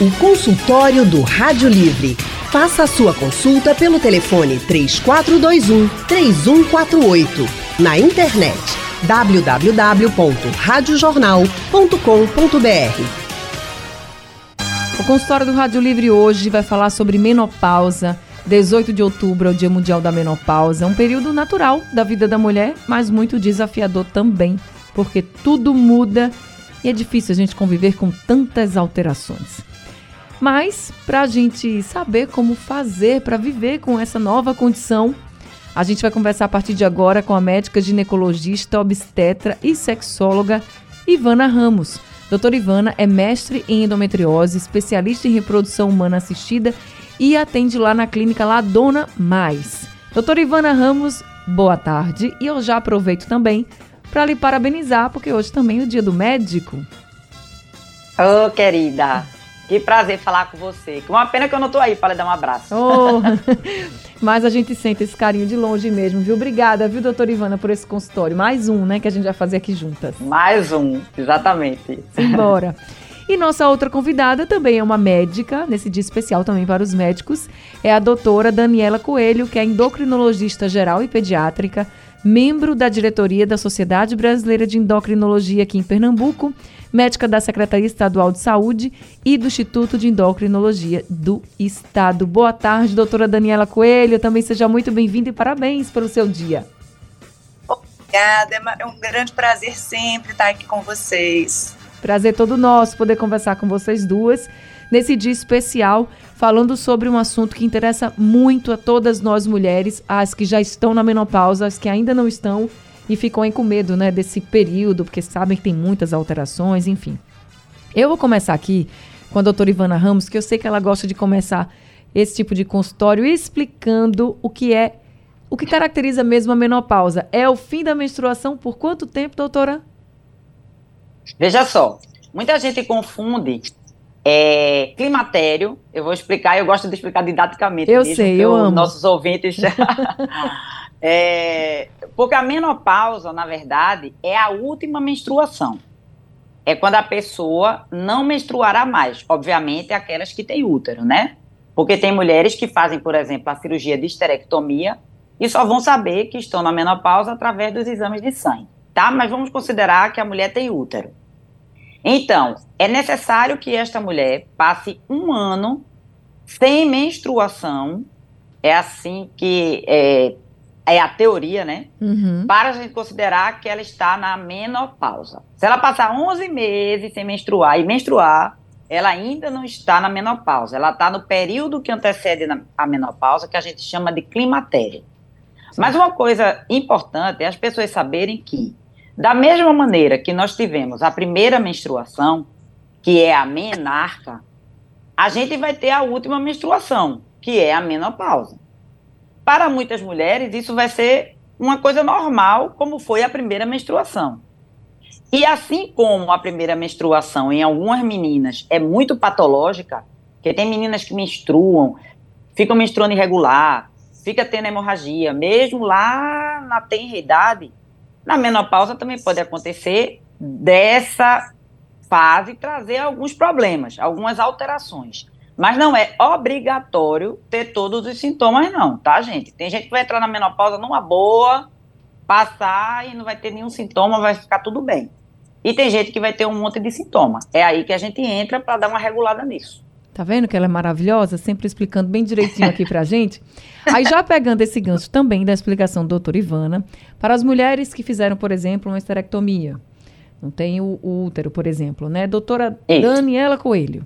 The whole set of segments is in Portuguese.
O consultório do Rádio Livre. Faça a sua consulta pelo telefone 3421 3148. Na internet www.radiojornal.com.br. O consultório do Rádio Livre hoje vai falar sobre menopausa. 18 de outubro é o Dia Mundial da Menopausa, um período natural da vida da mulher, mas muito desafiador também, porque tudo muda e é difícil a gente conviver com tantas alterações. Mas, para a gente saber como fazer para viver com essa nova condição, a gente vai conversar a partir de agora com a médica ginecologista, obstetra e sexóloga Ivana Ramos. Doutora Ivana é mestre em endometriose, especialista em reprodução humana assistida e atende lá na clínica Ladona Mais. Doutora Ivana Ramos, boa tarde. E eu já aproveito também para lhe parabenizar, porque hoje também é o dia do médico. Ô, oh, querida, que prazer falar com você. Uma pena que eu não tô aí para lhe dar um abraço. Oh, mas a gente sente esse carinho de longe mesmo, viu? Obrigada, viu, doutora Ivana, por esse consultório. Mais um, né, que a gente vai fazer aqui juntas. Mais um, exatamente. Simbora. E nossa outra convidada também é uma médica, nesse dia especial também para os médicos, é a doutora Daniela Coelho, que é endocrinologista geral e pediátrica, membro da diretoria da Sociedade Brasileira de Endocrinologia aqui em Pernambuco, médica da Secretaria Estadual de Saúde e do Instituto de Endocrinologia do Estado. Boa tarde, doutora Daniela Coelho. Também seja muito bem-vinda e parabéns pelo seu dia. Obrigada, é um grande prazer sempre estar aqui com vocês. Prazer todo nosso poder conversar com vocês duas nesse dia especial, falando sobre um assunto que interessa muito a todas nós mulheres, as que já estão na menopausa, as que ainda não estão e ficam com medo, né, desse período, porque sabem que tem muitas alterações, enfim. Eu vou começar aqui com a doutora Ivana Ramos, que eu sei que ela gosta de começar esse tipo de consultório explicando o que é, o que caracteriza mesmo a menopausa. É o fim da menstruação por quanto tempo, doutora? Veja só, muita gente confunde é, climatério, eu vou explicar, eu gosto de explicar didaticamente. Eu sei, eu amo. Nossos ouvintes. é, porque a menopausa, na verdade, é a última menstruação. É quando a pessoa não menstruará mais. Obviamente, aquelas que têm útero, né? Porque tem mulheres que fazem, por exemplo, a cirurgia de esterectomia e só vão saber que estão na menopausa através dos exames de sangue, tá? Mas vamos considerar que a mulher tem útero. Então, é necessário que esta mulher passe um ano sem menstruação, é assim que é, é a teoria, né? Uhum. Para a gente considerar que ela está na menopausa. Se ela passar 11 meses sem menstruar e menstruar, ela ainda não está na menopausa. Ela está no período que antecede a menopausa, que a gente chama de climatério. Mas uma coisa importante é as pessoas saberem que da mesma maneira que nós tivemos a primeira menstruação, que é a menarca, a gente vai ter a última menstruação, que é a menopausa. Para muitas mulheres, isso vai ser uma coisa normal, como foi a primeira menstruação. E assim como a primeira menstruação em algumas meninas é muito patológica, que tem meninas que menstruam, ficam menstruando irregular, fica tendo hemorragia, mesmo lá na tenra idade, na menopausa também pode acontecer dessa fase trazer alguns problemas, algumas alterações. Mas não é obrigatório ter todos os sintomas, não, tá, gente? Tem gente que vai entrar na menopausa numa boa, passar e não vai ter nenhum sintoma, vai ficar tudo bem. E tem gente que vai ter um monte de sintoma. É aí que a gente entra para dar uma regulada nisso. Tá vendo que ela é maravilhosa? Sempre explicando bem direitinho aqui pra gente. Aí já pegando esse gancho também da explicação do doutora Ivana, para as mulheres que fizeram, por exemplo, uma esterectomia. Não tem o, o útero, por exemplo, né? Doutora. Daniela Coelho.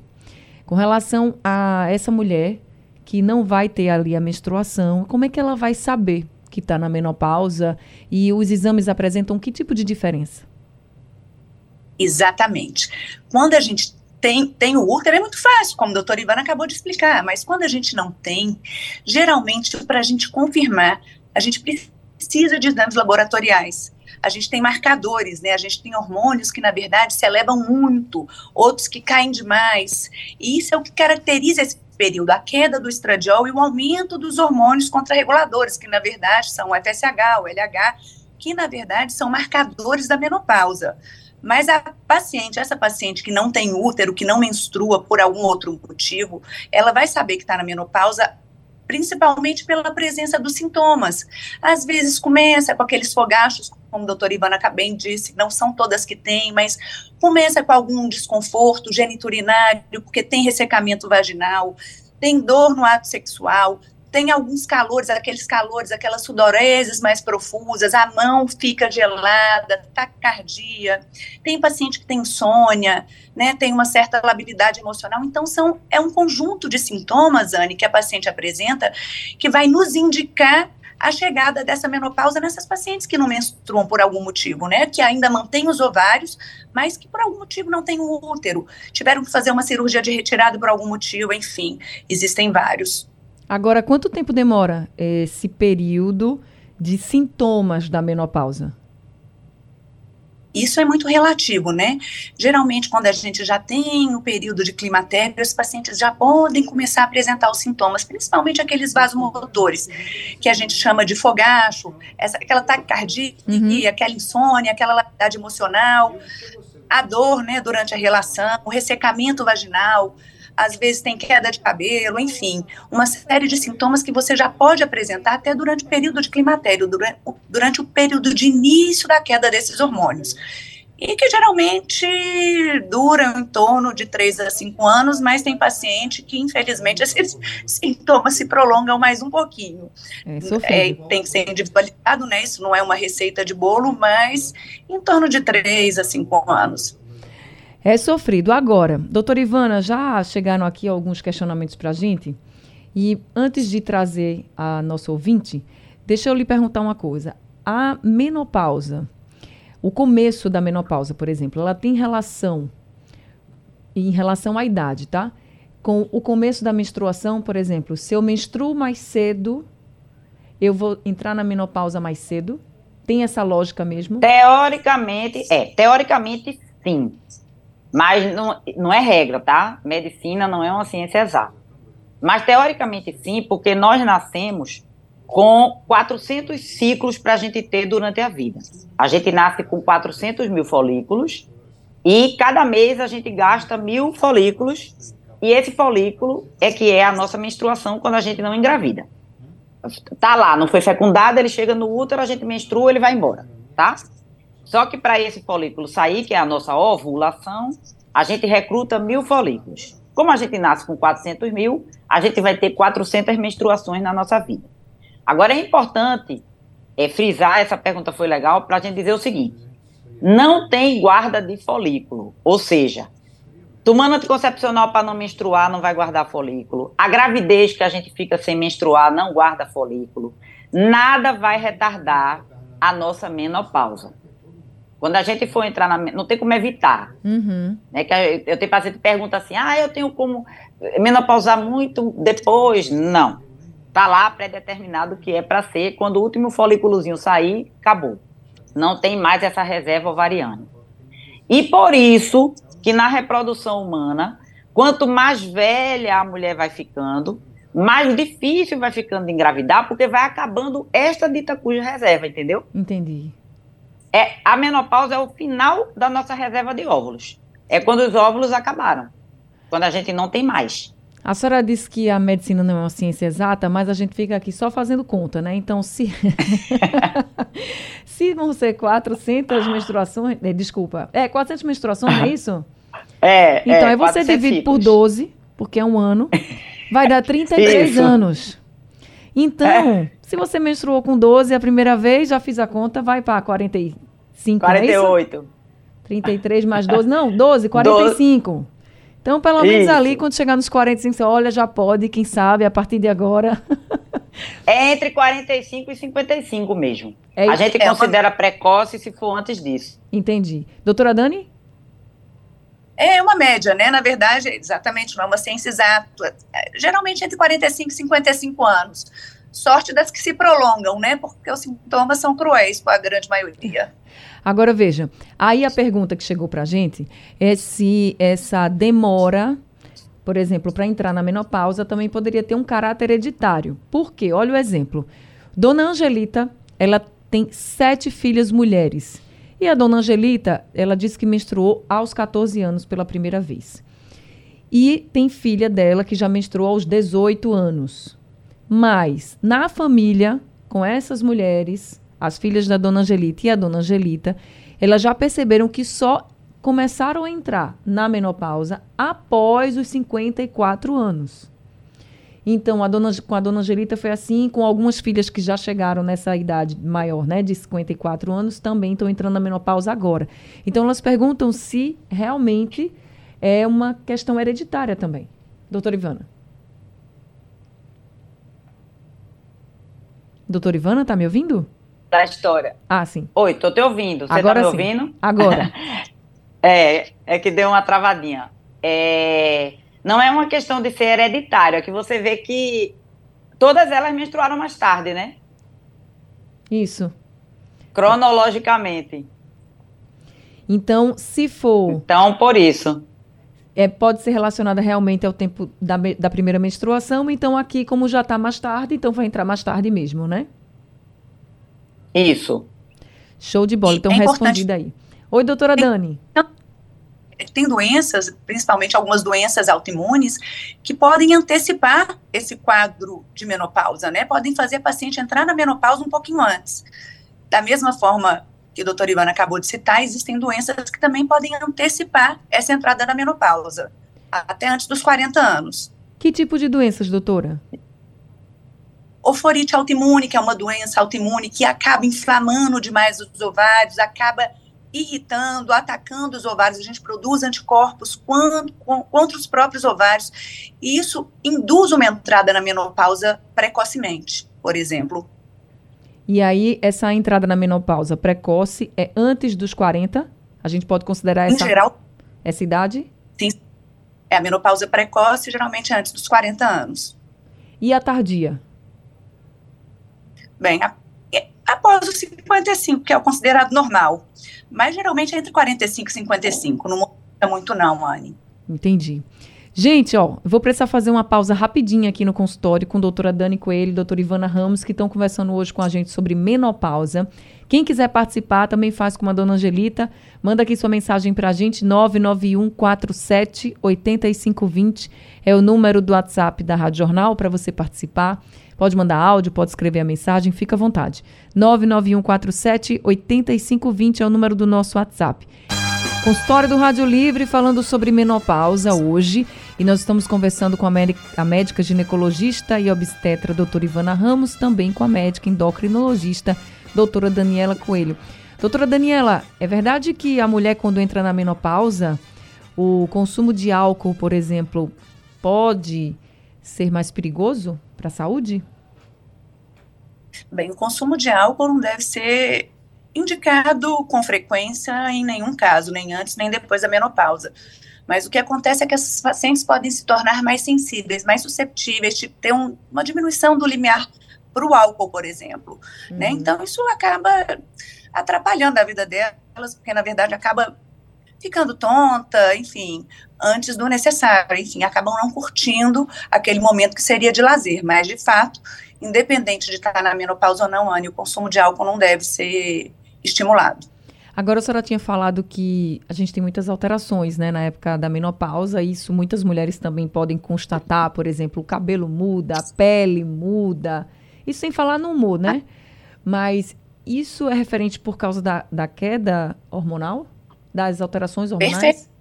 Com relação a essa mulher que não vai ter ali a menstruação, como é que ela vai saber que está na menopausa e os exames apresentam que tipo de diferença? Exatamente. Quando a gente tem, tem o útero, é muito fácil, como a doutora Ivana acabou de explicar, mas quando a gente não tem, geralmente, para a gente confirmar, a gente precisa de exames laboratoriais. A gente tem marcadores, né? A gente tem hormônios que, na verdade, se elevam muito, outros que caem demais. E isso é o que caracteriza esse período, a queda do estradiol e o aumento dos hormônios contrarreguladores, que, na verdade, são o FSH, o LH, que, na verdade, são marcadores da menopausa. Mas a paciente, essa paciente que não tem útero, que não menstrua por algum outro motivo, ela vai saber que está na menopausa principalmente pela presença dos sintomas. Às vezes começa com aqueles fogachos, como a doutora Ivana bem disse, não são todas que têm, mas começa com algum desconforto geniturinário, porque tem ressecamento vaginal, tem dor no ato sexual, tem alguns calores, aqueles calores, aquelas sudoreses mais profusas, a mão fica gelada, taquicardia, tem paciente que tem insônia, né, tem uma certa labilidade emocional, então são, é um conjunto de sintomas, Anne, que a paciente apresenta, que vai nos indicar a chegada dessa menopausa nessas pacientes que não menstruam por algum motivo, né? Que ainda mantêm os ovários, mas que por algum motivo não têm o útero, tiveram que fazer uma cirurgia de retirada por algum motivo, enfim, existem vários. Agora, quanto tempo demora esse período de sintomas da menopausa? Isso é muito relativo, né? Geralmente, quando a gente já tem o período de climatério, os pacientes já podem começar a apresentar os sintomas, principalmente aqueles vasomotores, que a gente chama de fogacho, essa, aquela taquicardia, uhum. aquela insônia, aquela labilidade emocional, a dor, né, durante a relação, o ressecamento vaginal, às vezes tem queda de cabelo, enfim, uma série de sintomas que você já pode apresentar até durante o período de climatério, durante, durante o período de início da queda desses hormônios e que geralmente duram em torno de 3 a 5 anos, mas tem paciente que, infelizmente, esses sintomas se prolongam mais um pouquinho. É, é, tem que ser individualizado, né? Isso não é uma receita de bolo, mas em torno de 3 a 5 anos. É sofrido. Agora, doutora Ivana, já chegaram aqui alguns questionamentos para a gente. E antes de trazer a nossa ouvinte, deixa eu lhe perguntar uma coisa. A menopausa, o começo da menopausa, por exemplo, ela tem relação, em relação à idade, tá? Com o começo da menstruação, por exemplo, se eu menstruo mais cedo, eu vou entrar na menopausa mais cedo? Tem essa lógica mesmo? Teoricamente, é. Teoricamente, sim. Mas não, não é regra, tá? Medicina não é uma ciência exata. Mas teoricamente sim, porque nós nascemos com 400 ciclos para a gente ter durante a vida. A gente nasce com 400 mil folículos e cada mês a gente gasta mil folículos e esse folículo é que é a nossa menstruação quando a gente não engravida. Tá lá, não foi fecundado, ele chega no útero, a gente menstrua, ele vai embora, tá? Só que para esse folículo sair, que é a nossa ovulação, a gente recruta mil folículos. Como a gente nasce com 400 mil, a gente vai ter 400 menstruações na nossa vida. Agora é importante é, frisar, essa pergunta foi legal, para a gente dizer o seguinte: não tem guarda de folículo, ou seja, tomando anticoncepcional para não menstruar não vai guardar folículo. A gravidez que a gente fica sem menstruar não guarda folículo. Nada vai retardar a nossa menopausa. Quando a gente for entrar na. Não tem como evitar. Uhum. Né, que eu tenho paciente que pergunta assim: ah, eu tenho como menopausar muito depois? Não. Está lá pré-determinado que é para ser. Quando o último folículozinho sair, acabou. Não tem mais essa reserva ovariana. E por isso que na reprodução humana, quanto mais velha a mulher vai ficando, mais difícil vai ficando de engravidar, porque vai acabando esta dita cuja reserva, entendeu? Entendi. É, a menopausa é o final da nossa reserva de óvulos. É quando os óvulos acabaram. Quando a gente não tem mais. A senhora disse que a medicina não é uma ciência exata, mas a gente fica aqui só fazendo conta, né? Então, se. se vão ser 400 menstruações. Eh, desculpa. É, 400 menstruações, não é isso? É. Então, é, aí você divide ciclos. por 12, porque é um ano. Vai dar 33 isso. anos. Então, é. Se você menstruou com 12 a primeira vez, já fiz a conta, vai para 45, 48. É 33 mais 12, não, 12, 45. 12. Então, pelo menos isso. ali, quando chegar nos 45, você olha, já pode, quem sabe, a partir de agora. é entre 45 e 55 mesmo. É a gente é considera uma... precoce se for antes disso. Entendi. Doutora Dani? É uma média, né? Na verdade, exatamente, não é uma ciência exata. Geralmente entre 45 e 55 anos. Sorte das que se prolongam, né? Porque os sintomas são cruéis para a grande maioria. Agora veja, aí a pergunta que chegou para a gente é se essa demora, por exemplo, para entrar na menopausa também poderia ter um caráter hereditário. Por quê? Olha o exemplo. Dona Angelita, ela tem sete filhas mulheres. E a dona Angelita, ela disse que menstruou aos 14 anos pela primeira vez. E tem filha dela que já menstruou aos 18 anos. Mas, na família, com essas mulheres, as filhas da dona Angelita e a dona Angelita, elas já perceberam que só começaram a entrar na menopausa após os 54 anos. Então, a dona, com a dona Angelita foi assim, com algumas filhas que já chegaram nessa idade maior, né, de 54 anos, também estão entrando na menopausa agora. Então, elas perguntam se realmente é uma questão hereditária também. Doutora Ivana. Doutora Ivana, tá me ouvindo? Da história. Ah, sim. Oi, tô te ouvindo. Você agora tá me sim. ouvindo? Agora. é, é que deu uma travadinha. É, não é uma questão de ser hereditário, é que você vê que todas elas menstruaram mais tarde, né? Isso. Cronologicamente. Então, se for. Então, por isso. É, pode ser relacionada realmente ao tempo da, da primeira menstruação. Então, aqui, como já está mais tarde, então vai entrar mais tarde mesmo, né? Isso. Show de bola. Então, é respondida aí. Oi, doutora Dani. Tem doenças, principalmente algumas doenças autoimunes, que podem antecipar esse quadro de menopausa, né? Podem fazer a paciente entrar na menopausa um pouquinho antes. Da mesma forma que a doutora Ivana acabou de citar, existem doenças que também podem antecipar essa entrada na menopausa, até antes dos 40 anos. Que tipo de doenças, doutora? Oforite autoimune, que é uma doença autoimune que acaba inflamando demais os ovários, acaba irritando, atacando os ovários, a gente produz anticorpos contra os próprios ovários, e isso induz uma entrada na menopausa precocemente, por exemplo. E aí, essa entrada na menopausa precoce é antes dos 40? A gente pode considerar essa, em geral, essa idade? Sim. É a menopausa precoce, geralmente antes dos 40 anos. E a tardia? Bem, a, é, após os 55, que é o considerado normal. Mas geralmente é entre 45 e 55. Não muda muito, não, Anne. Entendi. Gente, ó, vou precisar fazer uma pausa rapidinha aqui no consultório com a doutora Dani Coelho e doutora Ivana Ramos, que estão conversando hoje com a gente sobre menopausa. Quem quiser participar, também faz com a dona Angelita. Manda aqui sua mensagem para a gente, 991 47 8520 é o número do WhatsApp da Rádio Jornal para você participar. Pode mandar áudio, pode escrever a mensagem, fica à vontade. 991 47 8520 é o número do nosso WhatsApp. Consultório do Rádio Livre falando sobre menopausa hoje. E nós estamos conversando com a, a médica ginecologista e obstetra doutora Ivana Ramos, também com a médica endocrinologista doutora Daniela Coelho. Doutora Daniela, é verdade que a mulher, quando entra na menopausa, o consumo de álcool, por exemplo, pode ser mais perigoso para a saúde? Bem, o consumo de álcool não deve ser indicado com frequência em nenhum caso, nem antes nem depois da menopausa. Mas o que acontece é que esses pacientes podem se tornar mais sensíveis, mais susceptíveis, de ter um, uma diminuição do limiar para o álcool, por exemplo. Né? Uhum. Né? Então, isso acaba atrapalhando a vida delas, porque, na verdade, acaba ficando tonta, enfim, antes do necessário, enfim, acabam não curtindo aquele momento que seria de lazer, mas, de fato, independente de estar na menopausa ou não, Anne, o consumo de álcool não deve ser estimulado. Agora a senhora tinha falado que a gente tem muitas alterações, né, na época da menopausa, isso muitas mulheres também podem constatar, por exemplo, o cabelo muda, a pele muda, isso sem falar no humor, né? Mas isso é referente por causa da, da queda hormonal? Das alterações hormonais? Perfeito.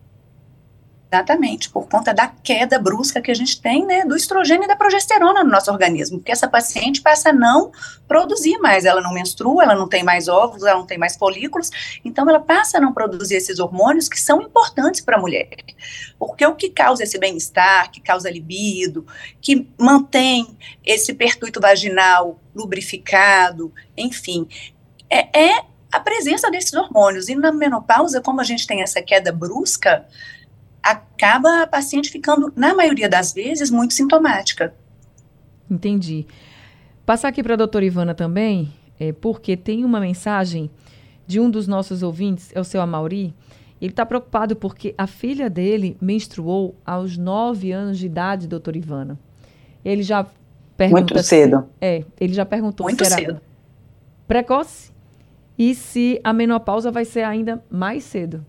Exatamente, por conta da queda brusca que a gente tem, né, do estrogênio e da progesterona no nosso organismo, porque essa paciente passa a não produzir mais, ela não menstrua, ela não tem mais óvulos, ela não tem mais folículos, então ela passa a não produzir esses hormônios que são importantes para a mulher, porque o que causa esse bem-estar, que causa libido, que mantém esse pertuito vaginal lubrificado, enfim, é, é a presença desses hormônios, e na menopausa, como a gente tem essa queda brusca, acaba a paciente ficando, na maioria das vezes, muito sintomática. Entendi. Passar aqui para a doutora Ivana também, é, porque tem uma mensagem de um dos nossos ouvintes, é o seu Amauri. Ele está preocupado porque a filha dele menstruou aos 9 anos de idade, doutora Ivana. Ele já perguntou. Muito cedo. é, ele já perguntou Muito se era cedo. precoce E se a menopausa vai ser ainda mais cedo?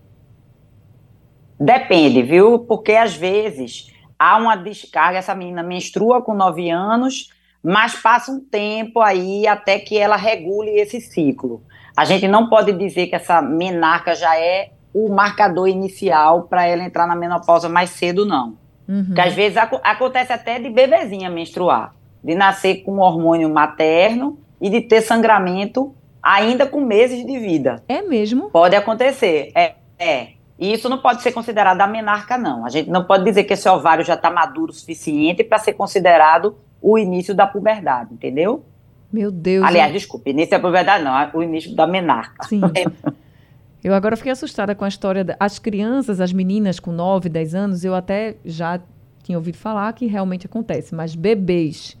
Depende, viu? Porque às vezes há uma descarga, essa menina menstrua com 9 anos, mas passa um tempo aí até que ela regule esse ciclo. A gente não pode dizer que essa menarca já é o marcador inicial para ela entrar na menopausa mais cedo, não. Uhum. Porque às vezes ac acontece até de bebezinha menstruar, de nascer com hormônio materno e de ter sangramento ainda com meses de vida. É mesmo? Pode acontecer, é. é. E isso não pode ser considerado a menarca, não. A gente não pode dizer que esse ovário já está maduro o suficiente para ser considerado o início da puberdade, entendeu? Meu Deus. Aliás, eu... desculpe, início da puberdade não, o início da menarca. Sim. Eu agora fiquei assustada com a história das crianças, as meninas com 9, 10 anos, eu até já tinha ouvido falar que realmente acontece, mas bebês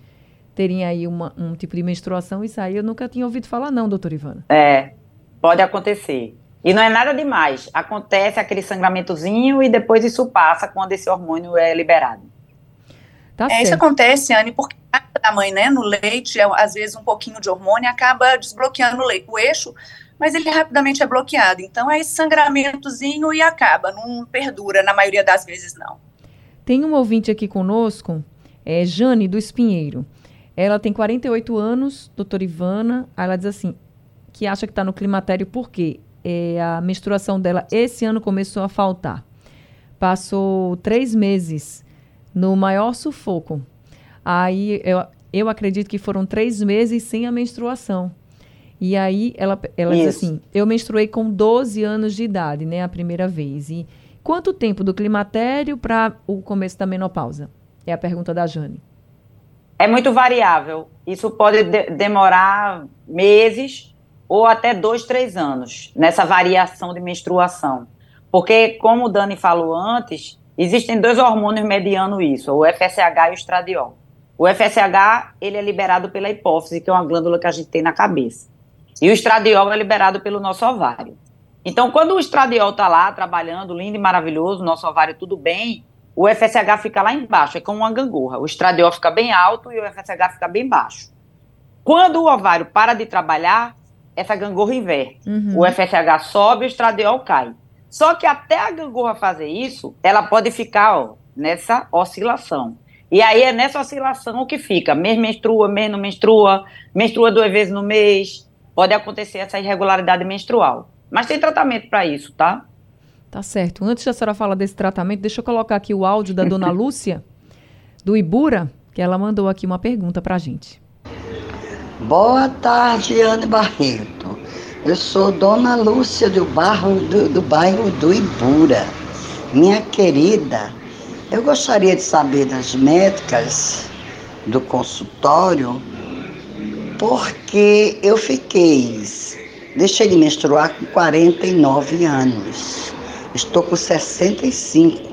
terem aí uma, um tipo de menstruação, isso aí eu nunca tinha ouvido falar não, doutora Ivana. É, pode acontecer. E não é nada demais. Acontece aquele sangramentozinho e depois isso passa quando esse hormônio é liberado. Tá é, isso acontece, Anne, porque a mãe, né, no leite, é, às vezes um pouquinho de hormônio acaba desbloqueando o, leite, o eixo, mas ele rapidamente é bloqueado. Então é esse sangramentozinho e acaba, não perdura, na maioria das vezes não. Tem um ouvinte aqui conosco, é Jane do Espinheiro. Ela tem 48 anos, doutora Ivana. Ela diz assim, que acha que está no climatério porque é, a menstruação dela esse ano começou a faltar. Passou três meses no maior sufoco. Aí eu, eu acredito que foram três meses sem a menstruação. E aí ela, ela diz assim: eu menstruei com 12 anos de idade, né? A primeira vez. E quanto tempo do climatério para o começo da menopausa? É a pergunta da Jane. É muito variável. Isso pode de demorar meses ou até dois, três anos nessa variação de menstruação. Porque, como o Dani falou antes, existem dois hormônios mediando isso, o FSH e o estradiol. O FSH, ele é liberado pela hipófise, que é uma glândula que a gente tem na cabeça. E o estradiol é liberado pelo nosso ovário. Então, quando o estradiol está lá trabalhando, lindo e maravilhoso, nosso ovário tudo bem, o FSH fica lá embaixo, é como uma gangorra. O estradiol fica bem alto e o FSH fica bem baixo. Quando o ovário para de trabalhar, essa gangorra inverte. Uhum. O FSH sobe, o estradiol cai. Só que até a gangorra fazer isso, ela pode ficar ó, nessa oscilação. E aí é nessa oscilação que fica, mês menstrua, mês não menstrua, menstrua duas vezes no mês, pode acontecer essa irregularidade menstrual. Mas tem tratamento para isso, tá? Tá certo. Antes da senhora falar desse tratamento, deixa eu colocar aqui o áudio da dona Lúcia, do Ibura, que ela mandou aqui uma pergunta para a gente. Boa tarde, Anne Barreto. Eu sou Dona Lúcia do, barro, do, do bairro do Ibura. Minha querida, eu gostaria de saber das médicas do consultório porque eu fiquei, deixei de menstruar com 49 anos. Estou com 65.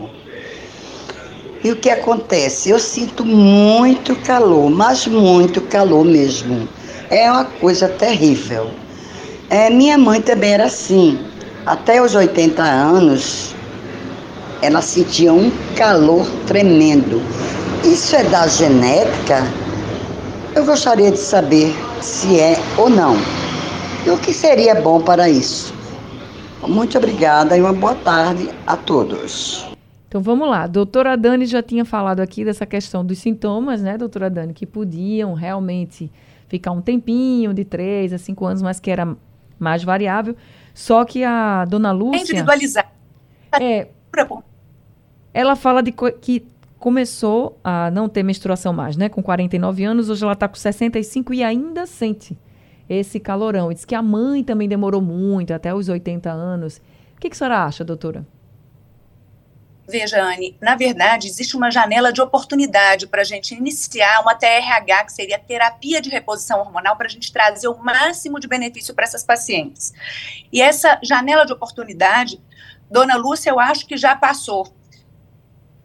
E o que acontece? Eu sinto muito calor, mas muito calor mesmo. É uma coisa terrível. É, minha mãe também era assim. Até os 80 anos, ela sentia um calor tremendo. Isso é da genética? Eu gostaria de saber se é ou não. E o que seria bom para isso? Muito obrigada e uma boa tarde a todos. Então vamos lá. A doutora Dani já tinha falado aqui dessa questão dos sintomas, né, doutora Dani, que podiam realmente ficar um tempinho, de três a cinco anos, mas que era mais variável. Só que a dona Lúcia. É individualizar. É. Ela fala de que começou a não ter menstruação mais, né? Com 49 anos, hoje ela está com 65 e ainda sente esse calorão. E diz que a mãe também demorou muito, até os 80 anos. O que, que a senhora acha, doutora? Veja, Anne, na verdade, existe uma janela de oportunidade para a gente iniciar uma TRH, que seria terapia de reposição hormonal, para a gente trazer o máximo de benefício para essas pacientes. E essa janela de oportunidade, dona Lúcia, eu acho que já passou.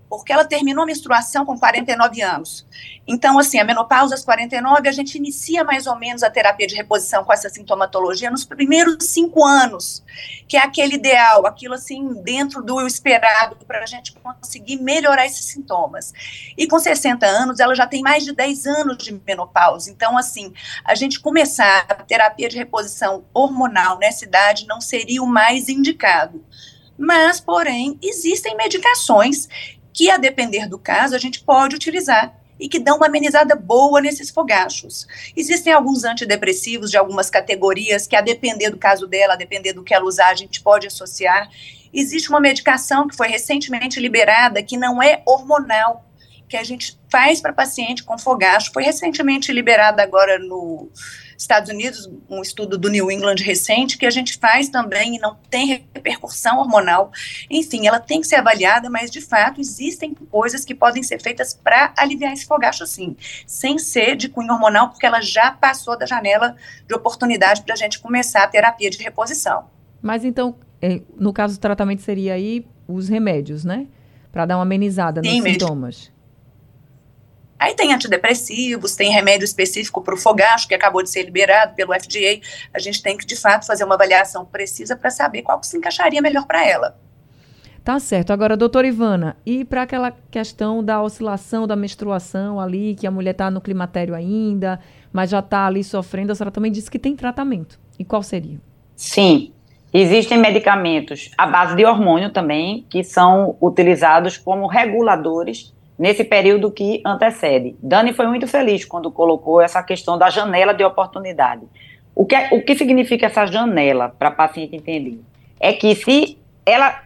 Porque ela terminou a menstruação com 49 anos. Então, assim, a menopausa aos 49, a gente inicia mais ou menos a terapia de reposição com essa sintomatologia nos primeiros cinco anos, que é aquele ideal, aquilo assim, dentro do esperado, para a gente conseguir melhorar esses sintomas. E com 60 anos, ela já tem mais de 10 anos de menopausa. Então, assim, a gente começar a terapia de reposição hormonal nessa idade não seria o mais indicado. Mas, porém, existem medicações que, a depender do caso, a gente pode utilizar e que dão uma amenizada boa nesses fogachos. Existem alguns antidepressivos de algumas categorias que, a depender do caso dela, a depender do que ela usar, a gente pode associar. Existe uma medicação que foi recentemente liberada que não é hormonal, que a gente faz para paciente com fogacho. Foi recentemente liberada agora no Estados Unidos, um estudo do New England recente, que a gente faz também e não tem repercussão hormonal. Enfim, ela tem que ser avaliada, mas de fato existem coisas que podem ser feitas para aliviar esse fogacho, sim, sem ser de cunho hormonal, porque ela já passou da janela de oportunidade para a gente começar a terapia de reposição. Mas então, é, no caso do tratamento seria aí os remédios, né? Para dar uma amenizada sim, nos sintomas. Aí tem antidepressivos, tem remédio específico para o fogacho, que acabou de ser liberado pelo FDA. A gente tem que, de fato, fazer uma avaliação precisa para saber qual que se encaixaria melhor para ela. Tá certo. Agora, doutora Ivana, e para aquela questão da oscilação da menstruação ali, que a mulher está no climatério ainda, mas já está ali sofrendo, a senhora também disse que tem tratamento. E qual seria? Sim. Existem medicamentos à base de hormônio também, que são utilizados como reguladores nesse período que antecede. Dani foi muito feliz quando colocou essa questão da janela de oportunidade. O que, é, o que significa essa janela para a paciente entender? É que se ela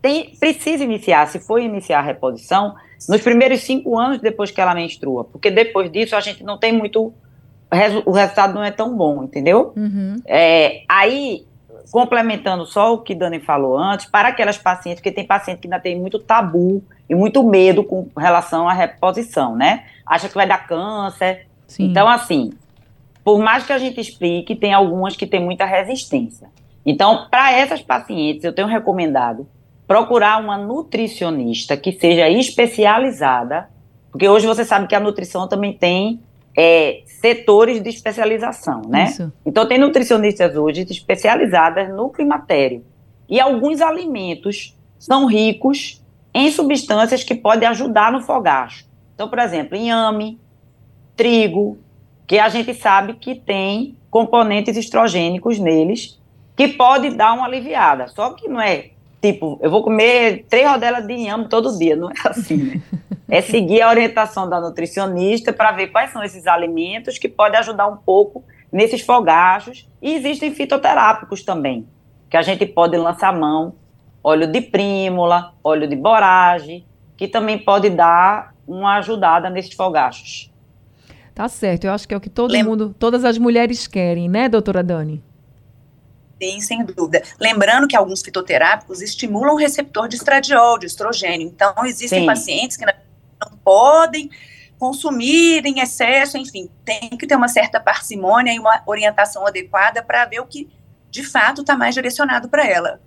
tem, precisa iniciar, se for iniciar a reposição, nos primeiros cinco anos depois que ela menstrua, porque depois disso a gente não tem muito, o resultado não é tão bom, entendeu? Uhum. É, aí, complementando só o que Dani falou antes, para aquelas pacientes, porque tem paciente que ainda tem muito tabu e muito medo com relação à reposição, né? Acha que vai dar câncer. Sim. Então, assim, por mais que a gente explique, tem algumas que têm muita resistência. Então, para essas pacientes, eu tenho recomendado procurar uma nutricionista que seja especializada, porque hoje você sabe que a nutrição também tem é, setores de especialização, né? Isso. Então, tem nutricionistas hoje especializadas no climatério. E alguns alimentos são ricos em substâncias que podem ajudar no fogacho. Então, por exemplo, inhame, trigo, que a gente sabe que tem componentes estrogênicos neles, que pode dar uma aliviada. Só que não é tipo, eu vou comer três rodelas de inhame todo dia, não é assim, né? É seguir a orientação da nutricionista para ver quais são esses alimentos que podem ajudar um pouco nesses fogachos. E existem fitoterápicos também, que a gente pode lançar mão óleo de prímula, óleo de borage, que também pode dar uma ajudada nesses fogachos. Tá certo, eu acho que é o que todo Lem mundo, todas as mulheres querem, né, doutora Dani? Sim, sem dúvida. Lembrando que alguns fitoterápicos estimulam o receptor de estradiol, de estrogênio. Então, existem Sim. pacientes que não podem consumir em excesso, enfim, tem que ter uma certa parcimônia e uma orientação adequada para ver o que de fato está mais direcionado para ela.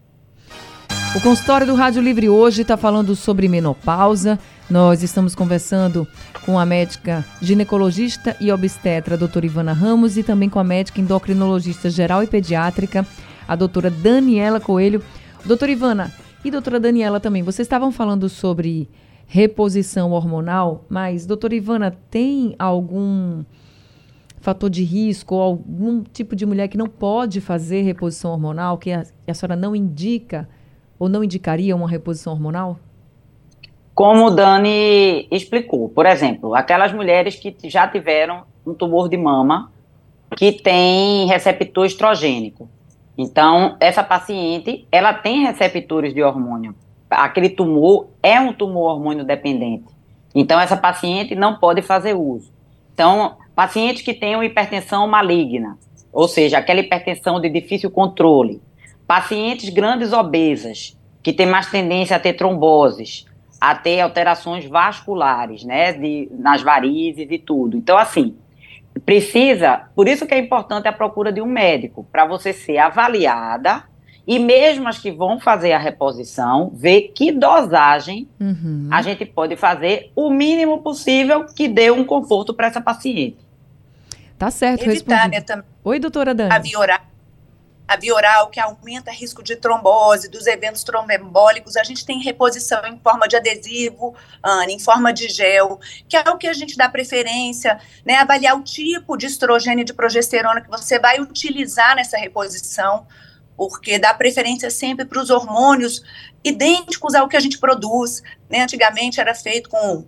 O consultório do Rádio Livre hoje está falando sobre menopausa. Nós estamos conversando com a médica ginecologista e obstetra, a doutora Ivana Ramos, e também com a médica endocrinologista geral e pediátrica, a doutora Daniela Coelho. Doutora Ivana e doutora Daniela também, vocês estavam falando sobre reposição hormonal, mas, doutora Ivana, tem algum fator de risco ou algum tipo de mulher que não pode fazer reposição hormonal, que a, a senhora não indica? ou não indicaria uma reposição hormonal? Como o Dani explicou, por exemplo, aquelas mulheres que já tiveram um tumor de mama que tem receptor estrogênico. Então, essa paciente, ela tem receptores de hormônio. Aquele tumor é um tumor hormônio dependente. Então, essa paciente não pode fazer uso. Então, pacientes que tenham hipertensão maligna, ou seja, aquela hipertensão de difícil controle, Pacientes grandes obesas, que têm mais tendência a ter tromboses, a ter alterações vasculares, né, de, nas varizes e tudo. Então, assim, precisa, por isso que é importante a procura de um médico, para você ser avaliada e mesmo as que vão fazer a reposição, ver que dosagem uhum. a gente pode fazer o mínimo possível que dê um conforto para essa paciente. Tá certo, Evitar, né, Oi, doutora Dani. A via oral, a via oral que aumenta risco de trombose, dos eventos trombembólicos, a gente tem reposição em forma de adesivo, Ana, em forma de gel, que é o que a gente dá preferência, né, avaliar o tipo de estrogênio e de progesterona que você vai utilizar nessa reposição, porque dá preferência sempre para os hormônios idênticos ao que a gente produz. Né? Antigamente era feito com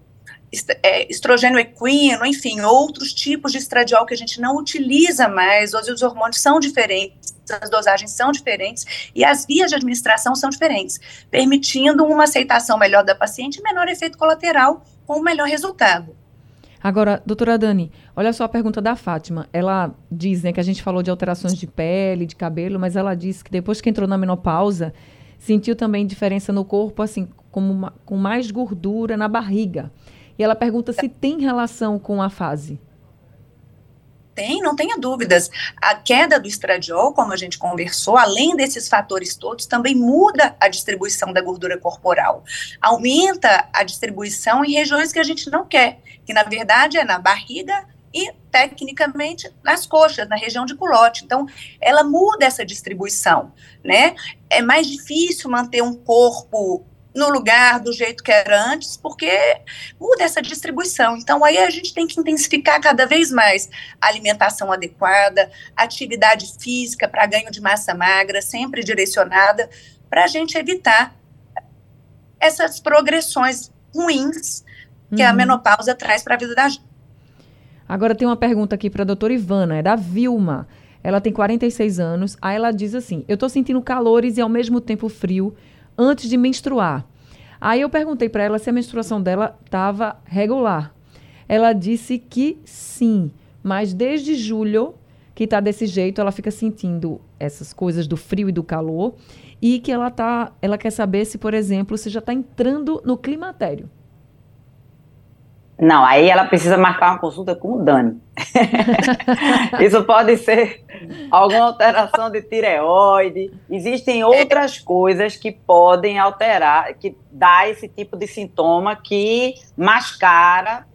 é, estrogênio equino, enfim, outros tipos de estradiol que a gente não utiliza mais. Hoje os hormônios são diferentes, as dosagens são diferentes e as vias de administração são diferentes, permitindo uma aceitação melhor da paciente e menor efeito colateral com o melhor resultado. Agora, doutora Dani, olha só a pergunta da Fátima. Ela diz, né, que a gente falou de alterações de pele, de cabelo, mas ela disse que depois que entrou na menopausa, sentiu também diferença no corpo, assim, como uma, com mais gordura na barriga. E ela pergunta se tem relação com a fase. Tem, não tenha dúvidas. A queda do estradiol, como a gente conversou, além desses fatores todos, também muda a distribuição da gordura corporal. Aumenta a distribuição em regiões que a gente não quer, que na verdade é na barriga e, tecnicamente, nas coxas, na região de culote. Então, ela muda essa distribuição, né? É mais difícil manter um corpo no lugar do jeito que era antes, porque muda essa distribuição. Então, aí a gente tem que intensificar cada vez mais a alimentação adequada, atividade física para ganho de massa magra, sempre direcionada, para a gente evitar essas progressões ruins que uhum. a menopausa traz para a vida da gente. Agora tem uma pergunta aqui para a doutora Ivana, é da Vilma. Ela tem 46 anos, aí ela diz assim: Eu estou sentindo calores e ao mesmo tempo frio antes de menstruar. Aí eu perguntei para ela se a menstruação dela estava regular. Ela disse que sim, mas desde julho que está desse jeito, ela fica sentindo essas coisas do frio e do calor e que ela tá, ela quer saber se, por exemplo, se já está entrando no climatério. Não, aí ela precisa marcar uma consulta com o Dani. Isso pode ser alguma alteração de tireoide. Existem outras coisas que podem alterar, que dá esse tipo de sintoma que mascara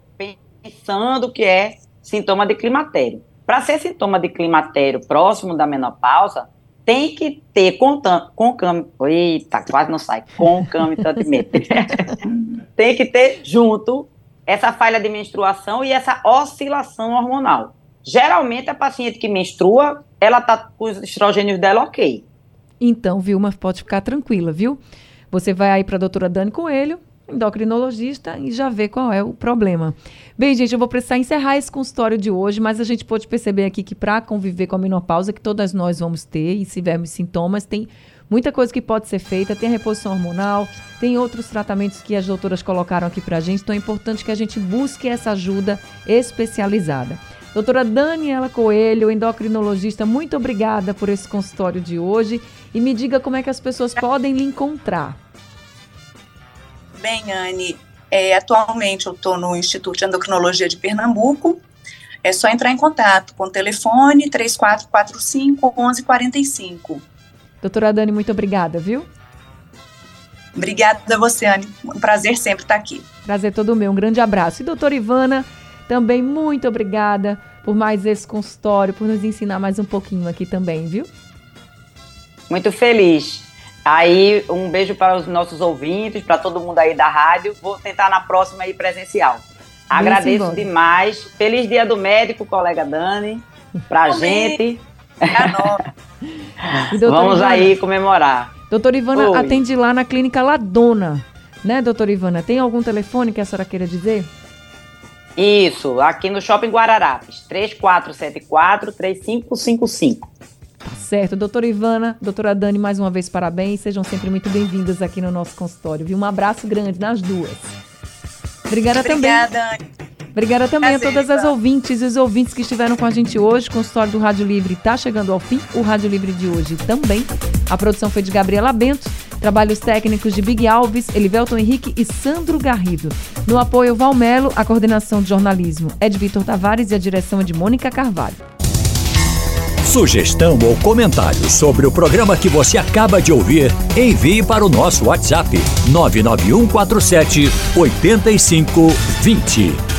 pensando que é sintoma de climatério. Para ser sintoma de climatério próximo da menopausa, tem que ter concam, eita, quase não sai, concomitantemente. tem que ter junto essa falha de menstruação e essa oscilação hormonal. Geralmente, a paciente que menstrua, ela tá com os estrogênios dela ok. Então, Vilma, pode ficar tranquila, viu? Você vai aí para a doutora Dani Coelho, endocrinologista, e já vê qual é o problema. Bem, gente, eu vou precisar encerrar esse consultório de hoje, mas a gente pode perceber aqui que para conviver com a menopausa, que todas nós vamos ter, e se tivermos sintomas, tem muita coisa que pode ser feita, tem a reposição hormonal, tem outros tratamentos que as doutoras colocaram aqui pra gente, então é importante que a gente busque essa ajuda especializada. Doutora Daniela Coelho, endocrinologista, muito obrigada por esse consultório de hoje e me diga como é que as pessoas podem lhe encontrar. Bem, Anne, é, atualmente eu estou no Instituto de Endocrinologia de Pernambuco. É só entrar em contato com o telefone 3445 1145. Doutora Dani, muito obrigada, viu? Obrigada a você, Anne. Um prazer sempre estar aqui. Prazer todo meu. Um grande abraço. E doutora Ivana, também muito obrigada por mais esse consultório, por nos ensinar mais um pouquinho aqui também, viu? Muito feliz. Aí, um beijo para os nossos ouvintes, para todo mundo aí da rádio. Vou tentar na próxima aí presencial. Agradeço demais. Feliz Dia do Médico, colega Dani, pra gente. Vamos Ivana, aí comemorar. Doutora Ivana Oi. atende lá na clínica Ladona, né, doutora Ivana? Tem algum telefone que a senhora queira dizer? Isso, aqui no Shopping Guararapes, 3474-3555. Tá certo. Doutora Ivana, doutora Dani, mais uma vez parabéns. Sejam sempre muito bem-vindas aqui no nosso consultório. Viu? Um abraço grande nas duas. Obrigada, Obrigada também. Obrigada, Obrigada também Prazer, a todas as ouvintes e os ouvintes que estiveram com a gente hoje. O consultório do Rádio Livre está chegando ao fim. O Rádio Livre de hoje também. A produção foi de Gabriela Bento. Trabalhos técnicos de Big Alves, Elivelton Henrique e Sandro Garrido. No apoio Valmelo, a coordenação de jornalismo é de Vitor Tavares e a direção é de Mônica Carvalho. Sugestão ou comentário sobre o programa que você acaba de ouvir, envie para o nosso WhatsApp 99147 8520.